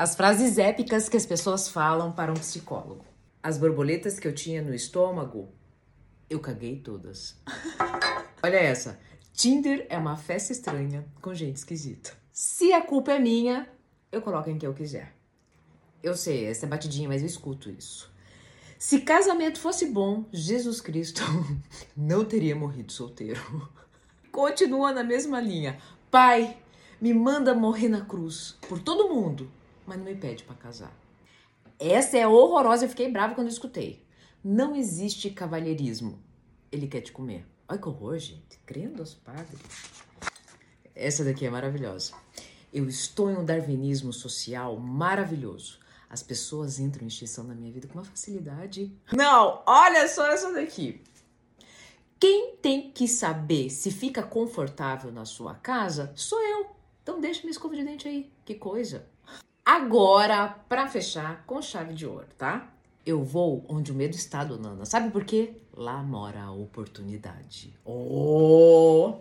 As frases épicas que as pessoas falam para um psicólogo. As borboletas que eu tinha no estômago, eu caguei todas. Olha essa. Tinder é uma festa estranha com gente esquisita. Se a culpa é minha, eu coloco em que eu quiser. Eu sei, essa é batidinha, mas eu escuto isso. Se casamento fosse bom, Jesus Cristo não teria morrido solteiro. Continua na mesma linha. Pai, me manda morrer na cruz por todo mundo, mas não me pede para casar. Essa é horrorosa, eu fiquei brava quando eu escutei. Não existe cavalheirismo. Ele quer te comer. Olha que horror, gente. Crendo aos padres. Essa daqui é maravilhosa. Eu estou em um darwinismo social maravilhoso. As pessoas entram em extinção na minha vida com uma facilidade. Não, olha só essa daqui. Quem tem que saber se fica confortável na sua casa sou eu. Então deixa minha escova de dente aí. Que coisa. Agora, para fechar com chave de ouro, tá? Eu vou onde o medo está, dona. Sabe por quê? Lá mora a oportunidade. Oh!